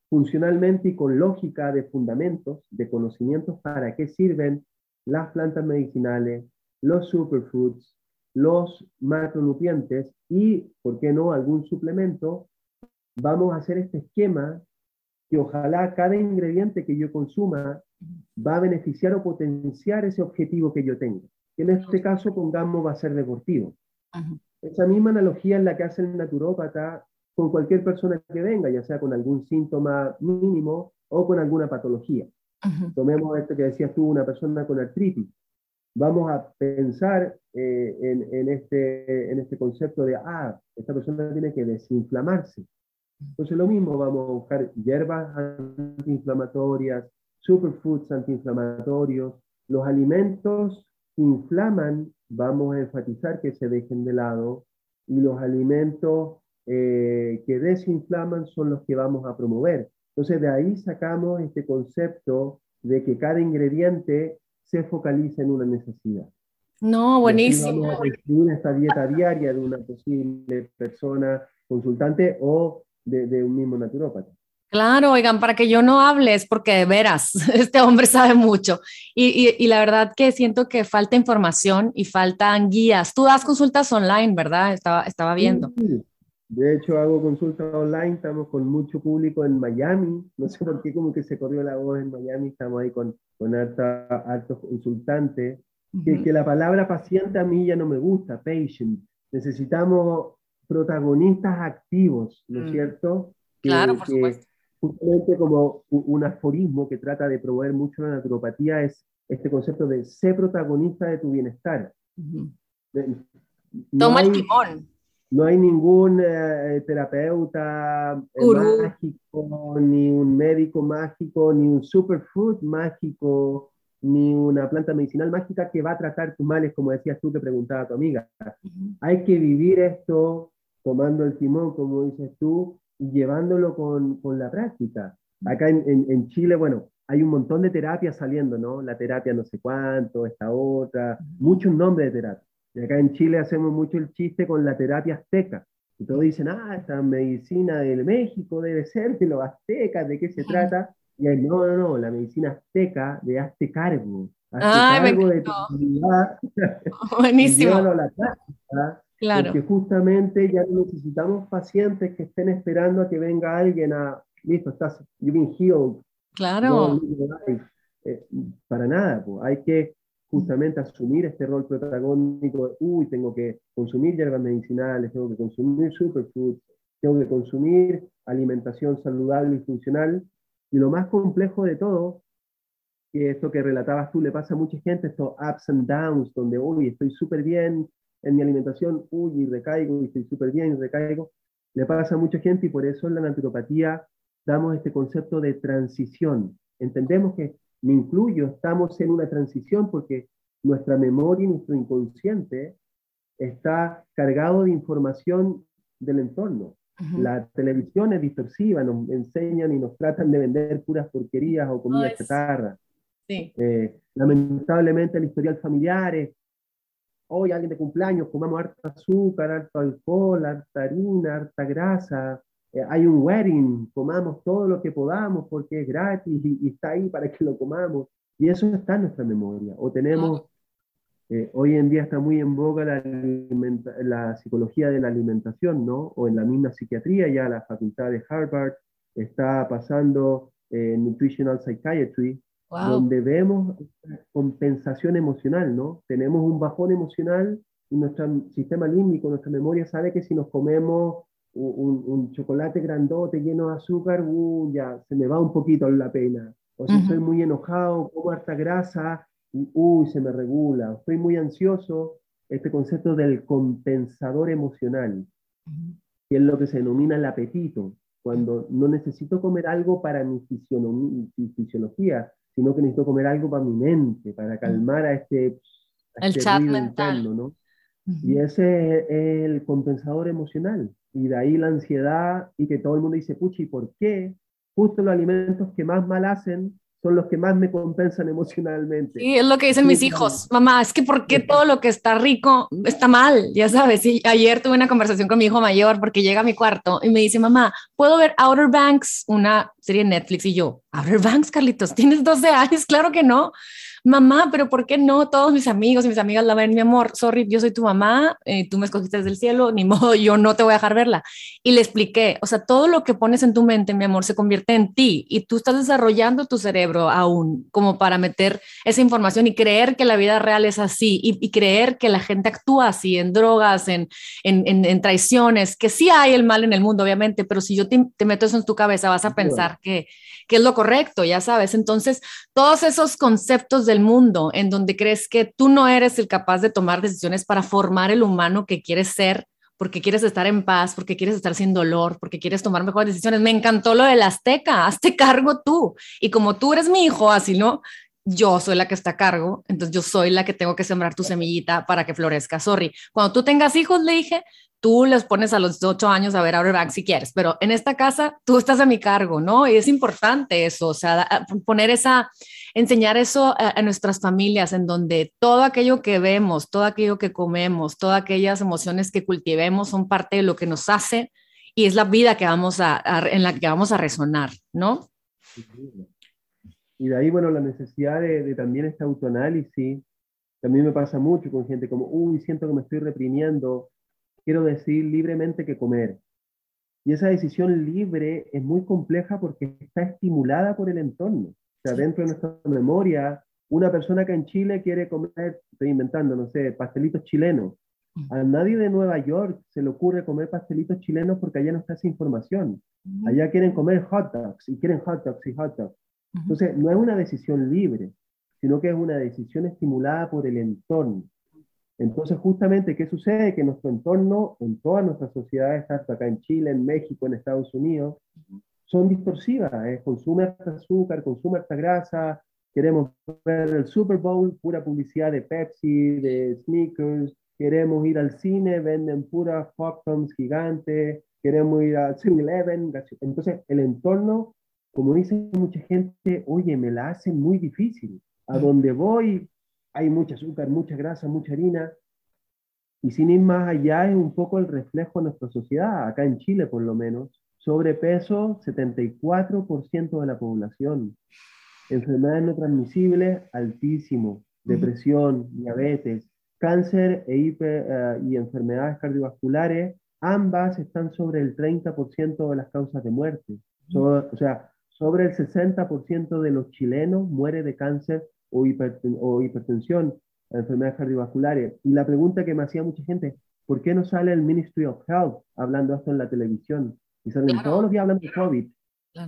Speaker 2: funcionalmente y con lógica de fundamentos, de conocimientos para qué sirven las plantas medicinales, los superfoods, los macronutrientes y, ¿por qué no?, algún suplemento, vamos a hacer este esquema que ojalá cada ingrediente que yo consuma va a beneficiar o potenciar ese objetivo que yo tengo. En este caso, pongamos, va a ser deportivo. Esa misma analogía es la que hace el naturópata con cualquier persona que venga, ya sea con algún síntoma mínimo o con alguna patología. Tomemos esto que decías tú, una persona con artritis. Vamos a pensar eh, en, este, en este concepto de, ah, esta persona tiene que desinflamarse. Entonces lo mismo, vamos a buscar hierbas antiinflamatorias, superfoods antiinflamatorios, los alimentos que inflaman, vamos a enfatizar que se dejen de lado, y los alimentos eh, que desinflaman son los que vamos a promover. Entonces de ahí sacamos este concepto de que cada ingrediente se focaliza en una necesidad.
Speaker 1: No, buenísimo. vamos
Speaker 2: a esta dieta diaria de una posible persona consultante o de, de un mismo naturópata.
Speaker 1: Claro, oigan, para que yo no hable es porque de veras, [laughs] este hombre sabe mucho. Y, y, y, la verdad que siento que falta información y faltan guías. Tú das consultas online, ¿verdad? Estaba, estaba viendo. Sí,
Speaker 2: de hecho, hago consultas online, estamos con mucho público en Miami, no sé por qué como que se corrió la voz en Miami, estamos ahí con, con altos consultantes, que, que, la palabra paciente a mí ya no me gusta, patient. Necesitamos protagonistas activos, ¿no es mm. cierto?
Speaker 1: claro, por supuesto.
Speaker 2: Justamente como un aforismo que trata de promover mucho la naturopatía es este concepto de ser protagonista de tu bienestar.
Speaker 1: Toma el timón
Speaker 2: no hay ningún eh, terapeuta eh, mágico, ni un médico mágico, ni un superfood mágico, ni una planta medicinal mágica que va a tratar tus males, como decías tú, te preguntaba tu amiga. Hay que vivir esto tomando el timón, como dices tú, y llevándolo con, con la práctica. Acá en, en, en, Chile, bueno, hay un montón de terapias saliendo, ¿no? La terapia no sé cuánto, esta otra, muchos nombres de terapia. Y acá en Chile hacemos mucho el chiste con la terapia azteca. Y todos dicen, ah, esta medicina del México debe ser de los aztecas, ¿de qué se trata? Y ahí, no, no, no, la medicina azteca de hazte cargo. Hazte cargo de tu [laughs]
Speaker 1: Buenísimo. Claro.
Speaker 2: Porque justamente ya necesitamos pacientes que estén esperando a que venga alguien a, listo, estás, you've been healed.
Speaker 1: Claro.
Speaker 2: Eh, para nada, pues. hay que justamente asumir este rol protagónico de, uy, tengo que consumir hierbas medicinales, tengo que consumir superfoods, tengo que consumir alimentación saludable y funcional. Y lo más complejo de todo, que esto que relatabas tú le pasa a mucha gente, estos ups and downs, donde, uy, estoy súper bien en mi alimentación, uy, y recaigo, y estoy súper bien y recaigo, le pasa a mucha gente y por eso en la naturopatía damos este concepto de transición. Entendemos que me incluyo, estamos en una transición porque nuestra memoria y nuestro inconsciente está cargado de información del entorno. La televisión es distorsiva, nos enseñan y nos tratan de vender puras porquerías o comida chatarra. Eh, lamentablemente el historial familiar es, hoy alguien de cumpleaños, comamos harta azúcar, harto alcohol, harta harina, harta grasa, eh, hay un wedding, comamos todo lo que podamos porque es gratis y, está ahí para que lo comamos. Y eso está en nuestra memoria. O tenemos, eh, hoy en día está muy en boga la, la, psicología de la alimentación, ¿no? O en la misma psiquiatría, ya la facultad de Harvard está pasando eh, Nutritional Psychiatry, donde vemos compensación emocional, ¿no? Tenemos un bajón emocional y nuestro sistema límbico, nuestra memoria sabe que si nos comemos un, chocolate grandote lleno de azúcar, uh, ya se me va un poquito la pena. O si estoy muy enojado, como harta grasa, y uy, se me regula. Estoy muy ansioso, este concepto del compensador emocional, que es lo que se denomina el apetito, cuando no necesito comer algo para mi, fisiología, sino que necesito comer algo para mi mente, para calmar a este,
Speaker 1: el este chat mental.
Speaker 2: ¿no? Y ese es el compensador emocional. Y de ahí la ansiedad y que todo el mundo dice, puchi, ¿por qué? Justo los alimentos que más mal hacen son los que más me compensan emocionalmente.
Speaker 1: Sí, es lo que dicen mis hijos. Mamá, es que ¿por qué todo lo que está rico está mal? Ya sabes, y ayer tuve una conversación con mi hijo mayor porque llega a mi cuarto y me dice, mamá, ¿puedo ver Outer Banks, una serie de Netflix? Y yo, Outer Banks, Carlitos, tienes 12 años, [laughs] claro que no mamá, pero ¿por qué no? Todos mis amigos y mis amigas la ven, mi amor, sorry, yo soy tu mamá, eh, tú me escogiste desde el cielo, ni [laughs] modo, yo no te voy a dejar verla. Y le expliqué, o sea, todo lo que pones en tu mente, mi amor, se convierte en ti y tú estás desarrollando tu cerebro aún como para meter esa información y creer que la vida real es así y, creer que la gente actúa así en drogas, en, en, en, traiciones, que sí hay el mal en el mundo, obviamente, pero si yo te, te meto eso en tu cabeza, vas a pensar que, que es lo correcto, ya sabes. Entonces, todos esos conceptos del mundo en donde crees que tú no eres el capaz de tomar decisiones para formar el humano que quieres ser, porque quieres estar en paz, porque quieres estar sin dolor, porque quieres tomar mejores decisiones. Me encantó lo del azteca, hazte cargo tú. Y como tú eres mi hijo, así no, yo soy la que está a cargo, entonces yo soy la que tengo que sembrar tu semillita para que florezca. Sorry. Cuando tú tengas hijos, le dije, tú les pones a los ocho años a ver Outer Banks si quieres, pero en esta casa tú estás a mi cargo, ¿no? Y es importante eso, o sea, poner esa, enseñar eso a, nuestras familias, en donde todo aquello que vemos, todo aquello que comemos, todas aquellas emociones que cultivemos son parte de lo que nos hace y es la vida que vamos a, en la que vamos a resonar, ¿no?
Speaker 2: Y de ahí, bueno, la necesidad de, de también este autoanálisis, también me pasa mucho con gente como, uy, siento que me estoy reprimiendo, quiero decidir libremente qué comer. Y esa decisión libre es muy compleja porque está estimulada por el entorno. Sea, dentro de nuestra memoria, una persona que en Chile quiere comer, estoy inventando, no sé, pastelitos chilenos. A nadie de Nueva York se le ocurre comer pastelitos chilenos porque allá no está esa información. Allá quieren comer hot dogs y quieren hot dogs y hot dogs. Entonces, no es una decisión libre, sino que es una decisión estimulada por el entorno. Entonces, justamente, ¿qué sucede? Que nuestro entorno, en todas nuestras sociedades, tanto acá en Chile, en México, en Estados Unidos, son distorsivas. ¿eh? Consume hasta azúcar, consume hasta grasa. Queremos ver el Super Bowl, pura publicidad de Pepsi, de sneakers. Queremos ir al cine, venden pura popcorns gigantes. Queremos ir a 7-Eleven. Entonces, el entorno, como dice mucha gente, oye, me la hacen muy difícil. A donde voy, hay mucha azúcar, mucha grasa, mucha harina. Y sin ir más allá, es un poco el reflejo de nuestra sociedad, acá en Chile por lo menos. Sobrepeso, 74% de la población. Enfermedades no transmisibles, altísimo. Depresión, diabetes. cáncer e hiper, eh, y enfermedades cardiovasculares, ambas están sobre el 30% de las causas de muerte. o sea, sobre el 60% de los chilenos muere de cáncer o, o hipertensión, enfermedades cardiovasculares. Y la pregunta que me hacía mucha gente, ¿por qué no sale el Ministry of Health hablando esto en la televisión? Y salen todos los días hablando de COVID,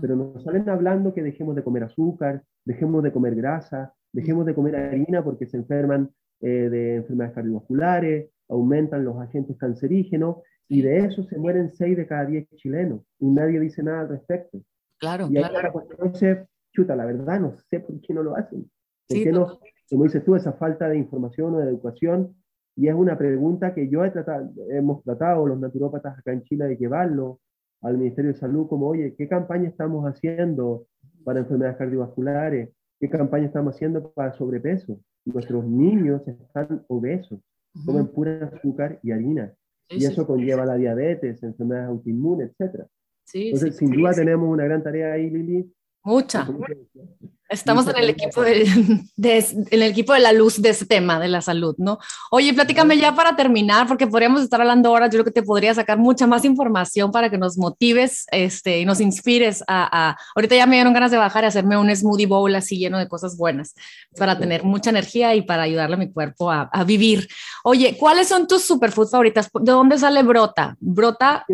Speaker 2: pero nos salen hablando que dejemos de comer azúcar, dejemos de comer grasa, dejemos de comer harina porque se enferman eh, de enfermedades cardiovasculares, aumentan los agentes cancerígenos, y de eso se mueren 6 de cada 10 chilenos, y nadie dice nada al respecto.
Speaker 1: Claro,
Speaker 2: y
Speaker 1: claro.
Speaker 2: no sé, chuta, la verdad no sé por qué no lo hacen. ¿Por qué no, como dices tú, esa falta de información o de educación? Y es una pregunta que yo he tratado, hemos tratado los naturópatas acá en Chile de llevarlo al Ministerio de Salud como, oye, ¿qué campaña estamos haciendo para enfermedades cardiovasculares? ¿Qué campaña estamos haciendo para sobrepeso? Nuestros niños están obesos, comen pura azúcar y harina. y eso conlleva la diabetes, enfermedades autoinmunes, etc. Entonces, sin duda tenemos una gran tarea ahí, Lili.
Speaker 1: Mucha. Estamos en el equipo de, en el equipo de la luz de ese tema de la salud, ¿no? Oye, platícame ya para terminar, porque podríamos estar hablando ahora, yo creo que te podría sacar mucha más información para que nos motives este, y nos inspires a, Ahorita ya me dieron ganas de bajar y hacerme un smoothie bowl así lleno de cosas buenas, para tener mucha energía y para ayudarle a mi cuerpo a, a vivir. Oye, ¿cuáles son tus superfoods favoritas? ¿De dónde sale Brota? Brota,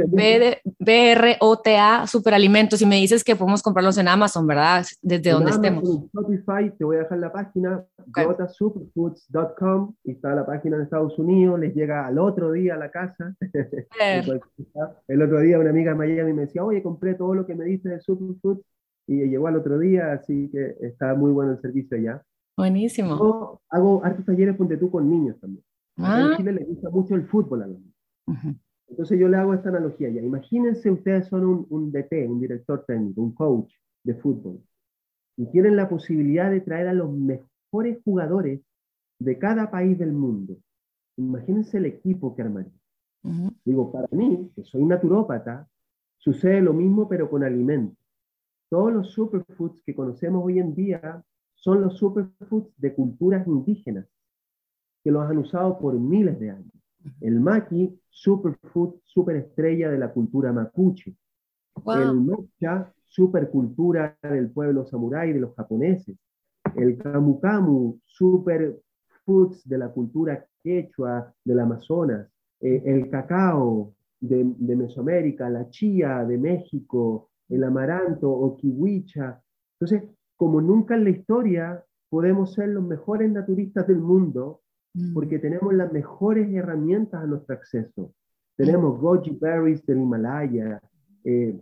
Speaker 1: B-R-O-T-A, superalimentos, y me dices que podemos comprarlos en Amazon, ¿verdad? Desde donde estemos.
Speaker 2: Spotify, te voy a dejar la página, okay. superfoods.com, y está la página en Estados Unidos, les llega al otro día a la casa. [laughs] el otro día una amiga de Miami me decía, oye, compré todo lo que me dice de Superfoods, y llegó al otro día, así que está muy bueno el servicio ya.
Speaker 1: Buenísimo.
Speaker 2: Yo hago artes talleres, ponte tú, con niños también. Ah. En Chile les gusta mucho el fútbol a los niños. Entonces yo le hago esta analogía ya. Imagínense ustedes son un, un DT, un director técnico, un coach de fútbol y tienen la posibilidad de traer a los mejores jugadores de cada país del mundo. Imagínense el equipo que armaría. Digo, para mí, que soy naturópata, sucede lo mismo pero con alimentos. Todos los superfoods que conocemos hoy en día son los superfoods de culturas indígenas, que los han usado por miles de años. El maqui, superfood, superestrella de la cultura mapuche. El mocha, supercultura del pueblo samurái, de los japoneses. El camu camu, superfoods de la cultura quechua, del Amazonas. Eh, el cacao de, Mesoamérica, la chía de México, el amaranto o kiwicha. Entonces, como nunca en la historia podemos ser los mejores naturistas del mundo mm. porque tenemos las mejores herramientas a nuestro acceso. Tenemos goji berries del Himalaya, eh,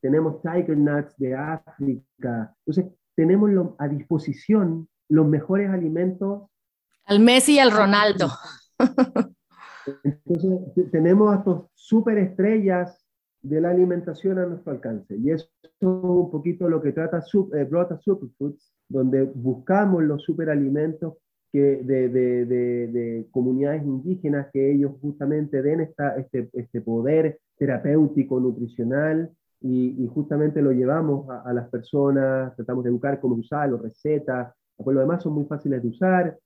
Speaker 2: tenemos Tiger Nuts de África. Entonces, tenemos a disposición los mejores alimentos.
Speaker 1: Al Messi y al Ronaldo.
Speaker 2: Entonces, tenemos a estos superestrellas de la alimentación a nuestro alcance. Y eso es un poquito lo que trata eh, Brota Superfoods, donde buscamos los superalimentos que de, de, de, comunidades indígenas que ellos justamente den esta, este, este poder terapéutico, nutricional y, justamente lo llevamos a, las personas, tratamos de educar cómo usarlo, recetas, pues lo demás son muy fáciles de usar,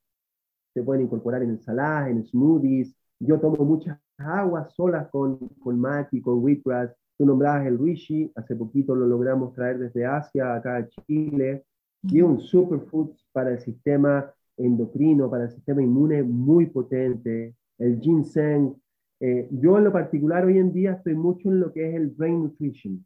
Speaker 2: se pueden incorporar en ensaladas, en smoothies, yo tomo muchas aguas solas con, con maki, con wheatgrass, tú nombrabas el rishi, hace poquito lo logramos traer desde Asia acá a Chile, y un superfood para el sistema endocrino, para el sistema inmune muy potente, el ginseng, eh, yo en lo particular hoy en día estoy mucho en lo que es el brain nutrition.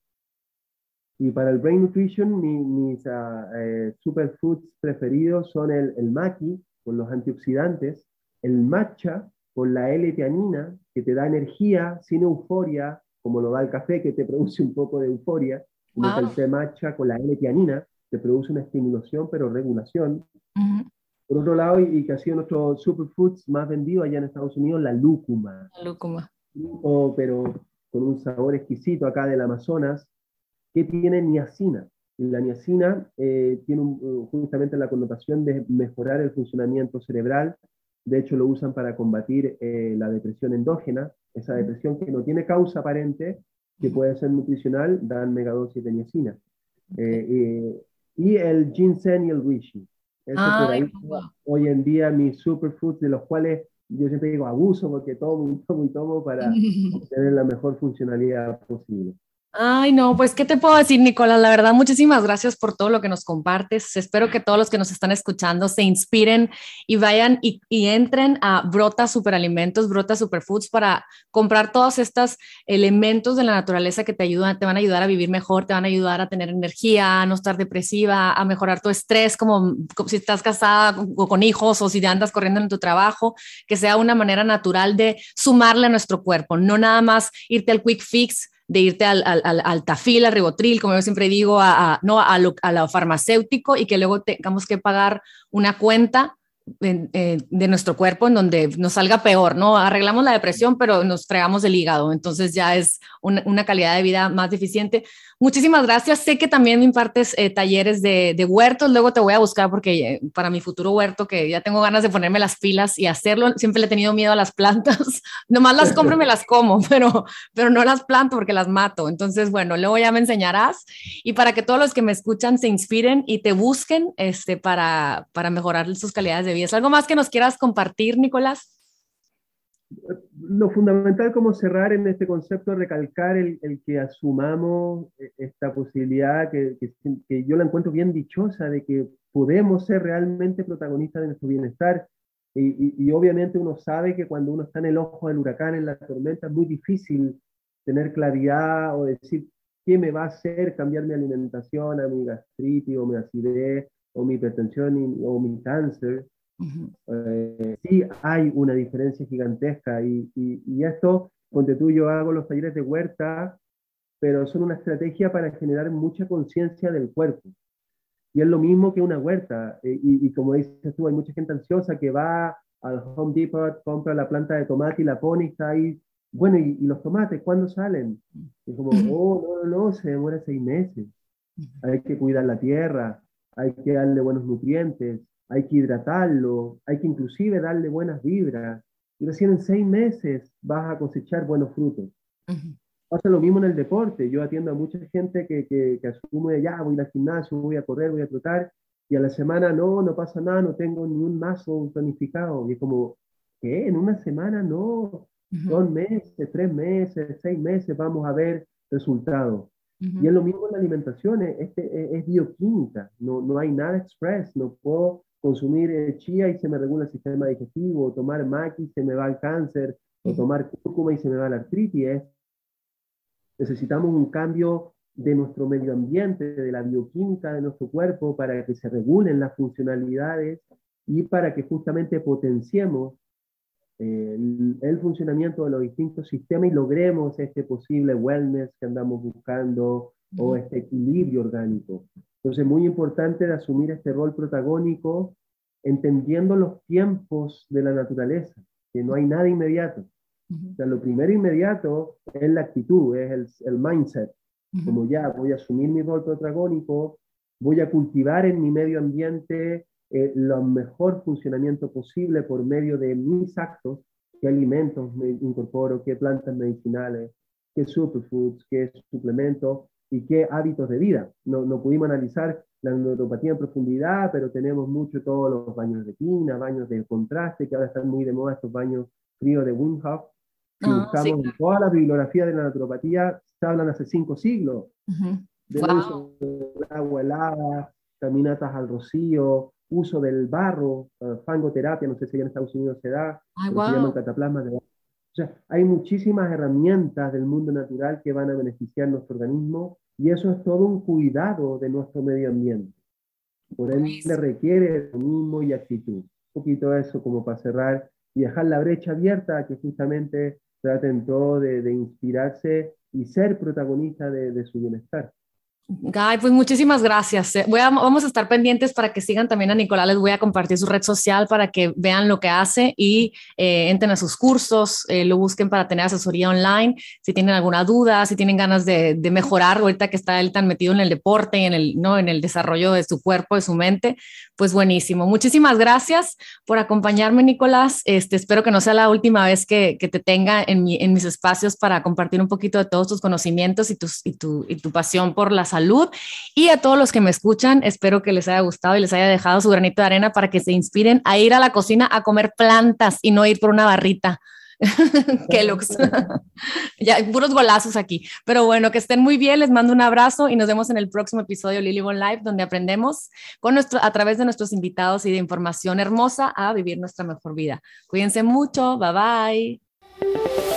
Speaker 2: Y para el brain nutrition mis uh, eh, superfoods preferidos son el, el maqui, con los antioxidantes, el matcha, con la L-teanina, que te da energía sin euforia, como lo da el café, que te [laughs] produce un poco de euforia, el té matcha con la L-teanina, te produce una estimulación pero regulación. Por otro lado, y, que ha sido nuestro superfoods más vendido allá en Estados Unidos, la lúcuma.
Speaker 1: La lúcuma.
Speaker 2: pero con un sabor exquisito acá del Amazonas, que tiene niacina. Y la niacina eh, tiene uh, justamente la connotación de mejorar el funcionamiento cerebral. De hecho, lo usan para combatir eh, la depresión endógena, esa depresión que no tiene causa aparente, que puede ser nutricional, dan megadosis de niacina. Eh, y el ginseng y el reishi hoy en día mis superfoods, de los cuales yo siempre digo abuso porque tomo y tomo y tomo para [laughs] tener la mejor funcionalidad posible.
Speaker 1: Ay, no, pues, ¿qué te puedo decir, Nicolás? La verdad, muchísimas gracias por todo lo que nos compartes. Espero que todos los que nos están escuchando se inspiren y vayan y, entren a Brota Superalimentos, Brota Superfoods para comprar todos estos elementos de la naturaleza que te ayudan, te van a ayudar a vivir mejor, te van a ayudar a tener energía, a no estar depresiva, a mejorar tu estrés, como, como si estás casada o con hijos o si andas corriendo en tu trabajo, que sea una manera natural de sumarle a nuestro cuerpo, no nada más irte al quick fix de irte al, al, al, tafil, al ribotril, como yo siempre digo, a, no, a, lo, a lo farmacéutico y que luego tengamos que pagar una cuenta de, nuestro cuerpo en donde nos salga peor, ¿no? Arreglamos la depresión, pero nos fregamos el hígado, entonces ya es una, una calidad de vida más deficiente. Muchísimas gracias. Sé que también impartes eh, talleres de, de, huertos. Luego te voy a buscar porque eh, para mi futuro huerto, que ya tengo ganas de ponerme las pilas y hacerlo, siempre le he tenido miedo a las plantas. [laughs] Nomás las compro y me las como, [laughs] pero, pero no las planto porque las mato. Entonces, bueno, luego ya me enseñarás. Y para que todos los que me escuchan se inspiren y te busquen este, para, para mejorar sus calidades de vida. ¿Es algo más que nos quieras compartir, Nicolás?
Speaker 2: lo fundamental como cerrar en este concepto, recalcar el, el que asumamos e, esta posibilidad que, que, yo la encuentro bien dichosa de que podemos ser realmente protagonistas de nuestro bienestar. Y, y, obviamente uno sabe que cuando uno está en el ojo del huracán, en la tormenta, es muy difícil tener claridad o decir qué me va a hacer cambiar mi alimentación a mi gastritis o mi acidez o mi hipertensión o mi cáncer. Eh, sí hay una diferencia gigantesca y, y, esto, ponte tú, yo hago los talleres de huerta, pero son una estrategia para generar mucha conciencia del cuerpo. Y es lo mismo que una huerta. Eh, y, y, como dices tú, hay mucha gente ansiosa que va al Home Depot, compra la planta de tomate y la pone y está ahí. Bueno, ¿y, los tomates cuándo salen? Y como, oh, no, no, no, se demora seis meses. Hay que cuidar la tierra, hay que darle buenos nutrientes, hay que hidratarlo, hay que inclusive darle buenas vibras. Y recién en seis meses vas a cosechar buenos frutos. Pasa lo mismo en el deporte. Yo atiendo a mucha gente que, que, que asume, ya, voy al gimnasio, voy a correr, voy a trotar, y a la semana no, no pasa nada, no tengo ni un mazo tonificado. Y es como, ¿qué? En una semana no. Dos meses, tres meses, seis meses vamos a ver resultados. Y es lo mismo en la alimentación, este, es, bioquímica, no, no hay nada express, no puedo consumir eh, chía y se me regula el sistema digestivo, o tomar maqui y se me va el cáncer, o tomar cúrcuma y se me va la artritis. Necesitamos un cambio de nuestro medio ambiente, de la bioquímica de nuestro cuerpo, para que se regulen las funcionalidades y para que justamente potenciemos eh, el, funcionamiento de los distintos sistemas y logremos este posible wellness que andamos buscando o este equilibrio orgánico. Entonces, muy importante de asumir este rol protagónico, entendiendo los tiempos de la naturaleza, que no hay nada inmediato. O sea, lo primero inmediato es la actitud, es el, el mindset. Como ya voy a asumir mi rol protagónico, voy a cultivar en mi medio ambiente eh, lo mejor funcionamiento posible por medio de mis actos, qué alimentos me incorporo, qué plantas medicinales, qué superfoods, qué suplementos, y qué hábitos de vida. No, no pudimos analizar la neuropatía en profundidad, pero tenemos mucho todos los baños de tina, baños de contraste, que ahora están muy de moda estos baños fríos de Wim Hof. Si ah, buscamos toda la bibliografía de la naturopatía, se hablan hace cinco siglos. de uso del agua helada, caminatas al rocío, uso del barro, uh, fangoterapia, no sé si en Estados Unidos se da, se llaman cataplasmas de o sea, hay muchísimas herramientas del mundo natural que van a beneficiar nuestro organismo y eso es todo un cuidado de nuestro medio ambiente. Por ende requiere mismo y actitud. Un poquito eso como para cerrar y dejar la brecha abierta que justamente traten todo de, de inspirarse y ser protagonista de, de su bienestar.
Speaker 1: Ay, pues muchísimas gracias. Eh, voy a, vamos a estar pendientes para que sigan también a Nicolás. Les voy a compartir su red social para que vean lo que hace y eh, entren a sus cursos, eh, lo busquen para tener asesoría online. Si tienen alguna duda, si tienen ganas de, de, mejorar, ahorita que está él tan metido en el deporte y en el, ¿no? en el desarrollo de su cuerpo, de su mente, pues buenísimo. Muchísimas gracias por acompañarme, Nicolás. Este, espero que no sea la última vez que, que te tenga en, mi, en mis espacios para compartir un poquito de todos tus conocimientos y, tus, y, tu, y tu pasión por la salud salud. Y a todos los que me escuchan, espero que les haya gustado y les haya dejado su granito de arena para que se inspiren a ir a la cocina a comer plantas y no ir por una barrita. [laughs] Kellogg's. [laughs] ya, puros golazos aquí. Pero bueno, que estén muy bien. Les mando un abrazo y nos vemos en el próximo episodio Lily Bon Live, donde aprendemos con nuestro, a través de nuestros invitados y de información hermosa a vivir nuestra mejor vida. Cuídense mucho. Bye bye.